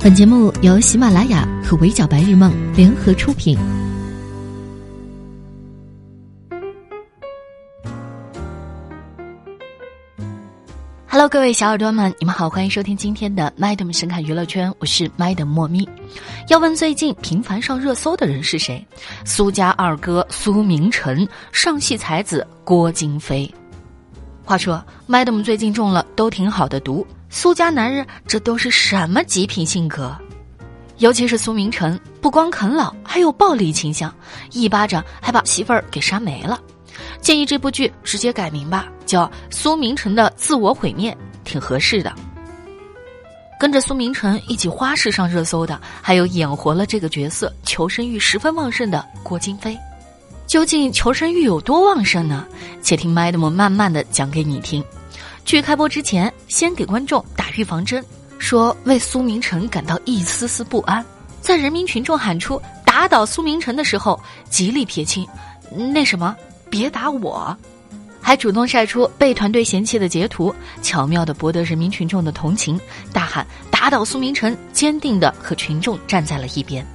本节目由喜马拉雅和围剿白日梦联合出品。Hello，各位小耳朵们，你们好，欢迎收听今天的 Madam 神侃娱乐圈，我是 Madam 莫咪。要问最近频繁上热搜的人是谁？苏家二哥苏明成，上戏才子郭京飞。话说，Madam 最近中了都挺好的毒。苏家男人这都是什么极品性格？尤其是苏明成，不光啃老，还有暴力倾向，一巴掌还把媳妇儿给扇没了。建议这部剧直接改名吧，叫《苏明成的自我毁灭》，挺合适的。跟着苏明成一起花式上热搜的，还有演活了这个角色、求生欲十分旺盛的郭京飞。究竟求生欲有多旺盛呢？且听 Madam 慢慢的讲给你听。剧开播之前，先给观众打预防针，说为苏明成感到一丝丝不安。在人民群众喊出“打倒苏明成”的时候，极力撇清，那什么，别打我，还主动晒出被团队嫌弃的截图，巧妙的博得人民群众的同情，大喊“打倒苏明成”，坚定的和群众站在了一边。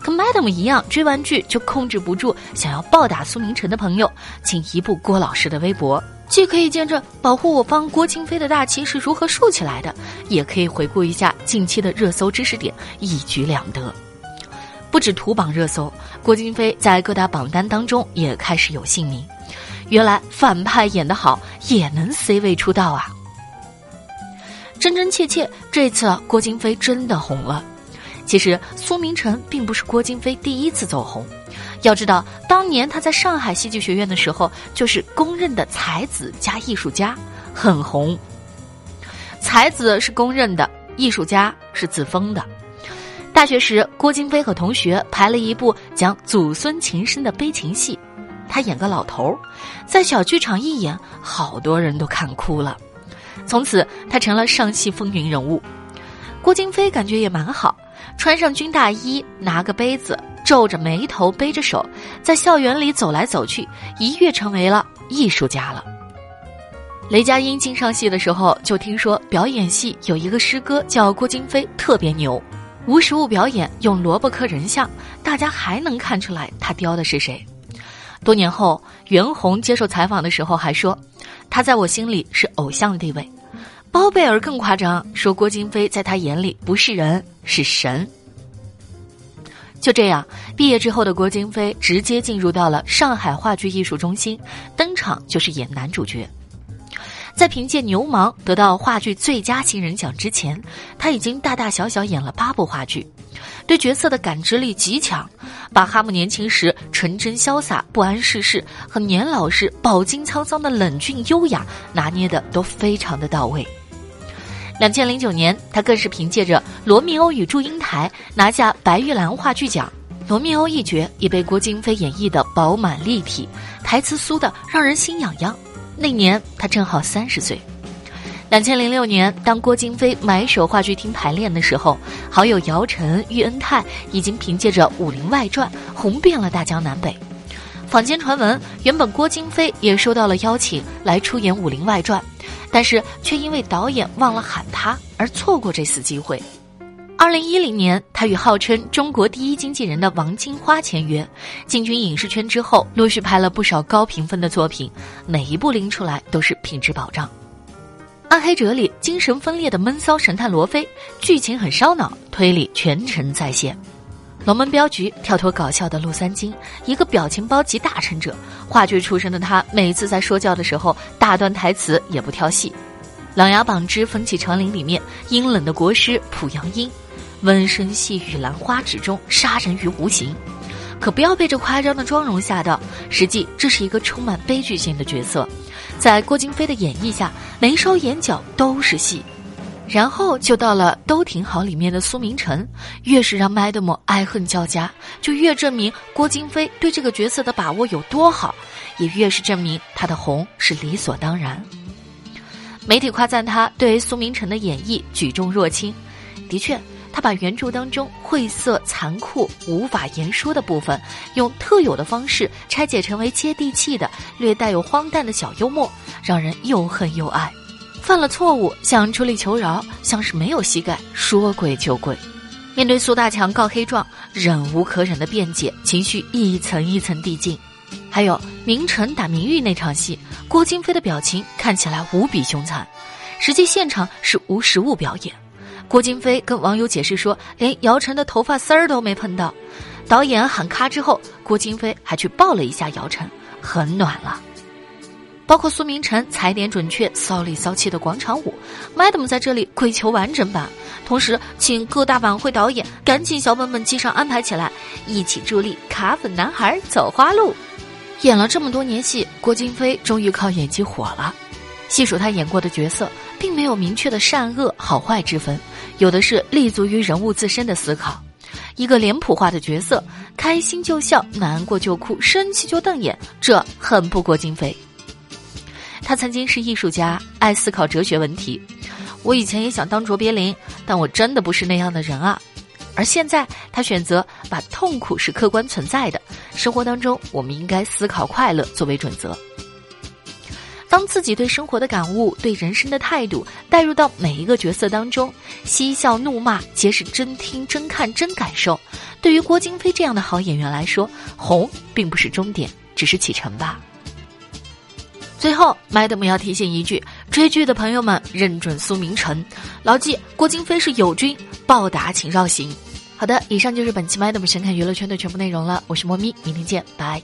跟 Madam 一样，追完剧就控制不住想要暴打苏明成的朋友，请移步郭老师的微博。既可以见证保护我方郭京飞的大旗是如何竖起来的，也可以回顾一下近期的热搜知识点，一举两得。不止图榜热搜，郭京飞在各大榜单当中也开始有姓名。原来反派演得好也能 C 位出道啊！真真切切，这次郭京飞真的红了。其实苏明成并不是郭京飞第一次走红。要知道，当年他在上海戏剧学院的时候，就是公认的才子加艺术家，很红。才子是公认的，艺术家是自封的。大学时，郭京飞和同学排了一部讲祖孙情深的悲情戏，他演个老头儿，在小剧场一演，好多人都看哭了。从此，他成了上戏风云人物。郭京飞感觉也蛮好，穿上军大衣，拿个杯子。皱着眉头，背着手，在校园里走来走去，一跃成为了艺术家了。雷佳音进上戏的时候，就听说表演系有一个师哥叫郭京飞，特别牛，无实物表演用萝卜刻人像，大家还能看出来他雕的是谁。多年后，袁弘接受采访的时候还说，他在我心里是偶像地位。包贝尔更夸张，说郭京飞在他眼里不是人，是神。就这样，毕业之后的郭京飞直接进入到了上海话剧艺术中心，登场就是演男主角。在凭借《牛氓》得到话剧最佳新人奖之前，他已经大大小小演了八部话剧，对角色的感知力极强，把哈姆年轻时纯真潇洒、不谙世事和年老时饱经沧桑的冷峻优雅拿捏的都非常的到位。两千零九年，他更是凭借着《罗密欧与祝英台》拿下白玉兰话剧奖。罗密欧一角也被郭京飞演绎的饱满立体，台词酥的让人心痒痒。那年他正好三十岁。两千零六年，当郭京飞埋首话剧厅排练的时候，好友姚晨、喻恩泰已经凭借着《武林外传》红遍了大江南北。坊间传闻，原本郭京飞也收到了邀请来出演《武林外传》。但是却因为导演忘了喊他而错过这次机会。二零一零年，他与号称中国第一经纪人的王金花签约，进军影视圈之后，陆续拍了不少高评分的作品，每一部拎出来都是品质保障。《暗黑者》里精神分裂的闷骚神探罗非，剧情很烧脑，推理全程在线。龙门镖局跳脱搞笑的陆三金，一个表情包级大成者。话剧出身的他，每次在说教的时候，大段台词也不挑戏。《琅琊榜之风起长林》里面，阴冷的国师濮阳阴，温声细语兰花指中，杀人于无形。可不要被这夸张的妆容吓到，实际这是一个充满悲剧性的角色。在郭京飞的演绎下，眉梢眼角都是戏。然后就到了都挺好里面的苏明成，越是让 Madam 爱恨交加，就越证明郭京飞对这个角色的把握有多好，也越是证明他的红是理所当然。媒体夸赞他对苏明成的演绎举重若轻，的确，他把原著当中晦涩、残酷、无法言说的部分，用特有的方式拆解成为接地气的、略带有荒诞的小幽默，让人又恨又爱。犯了错误想出力求饶，像是没有膝盖，说跪就跪。面对苏大强告黑状，忍无可忍的辩解，情绪一层一层递进。还有明晨打明玉那场戏，郭京飞的表情看起来无比凶残，实际现场是无实物表演。郭京飞跟网友解释说，连姚晨的头发丝儿都没碰到。导演喊咔之后，郭京飞还去抱了一下姚晨，很暖了。包括苏明晨踩点准确、骚里骚气的广场舞，Madam 在这里跪求完整版，同时请各大晚会导演赶紧小本本记上安排起来，一起助力卡粉男孩走花路。演了这么多年戏，郭京飞终于靠演技火了。细数他演过的角色，并没有明确的善恶好坏之分。有的是立足于人物自身的思考，一个脸谱化的角色，开心就笑，难过就哭，生气就瞪眼，这很不郭京飞。他曾经是艺术家，爱思考哲学问题。我以前也想当卓别林，但我真的不是那样的人啊。而现在，他选择把痛苦是客观存在的，生活当中我们应该思考快乐作为准则。当自己对生活的感悟、对人生的态度带入到每一个角色当中，嬉笑怒骂皆是真听、真看、真感受。对于郭京飞这样的好演员来说，红并不是终点，只是启程吧。最后，Madam 要提醒一句：追剧的朋友们，认准苏明成，牢记郭京飞是友军，暴打请绕行。好的，以上就是本期 Madam 神看娱乐圈的全部内容了。我是莫咪，明天见，拜。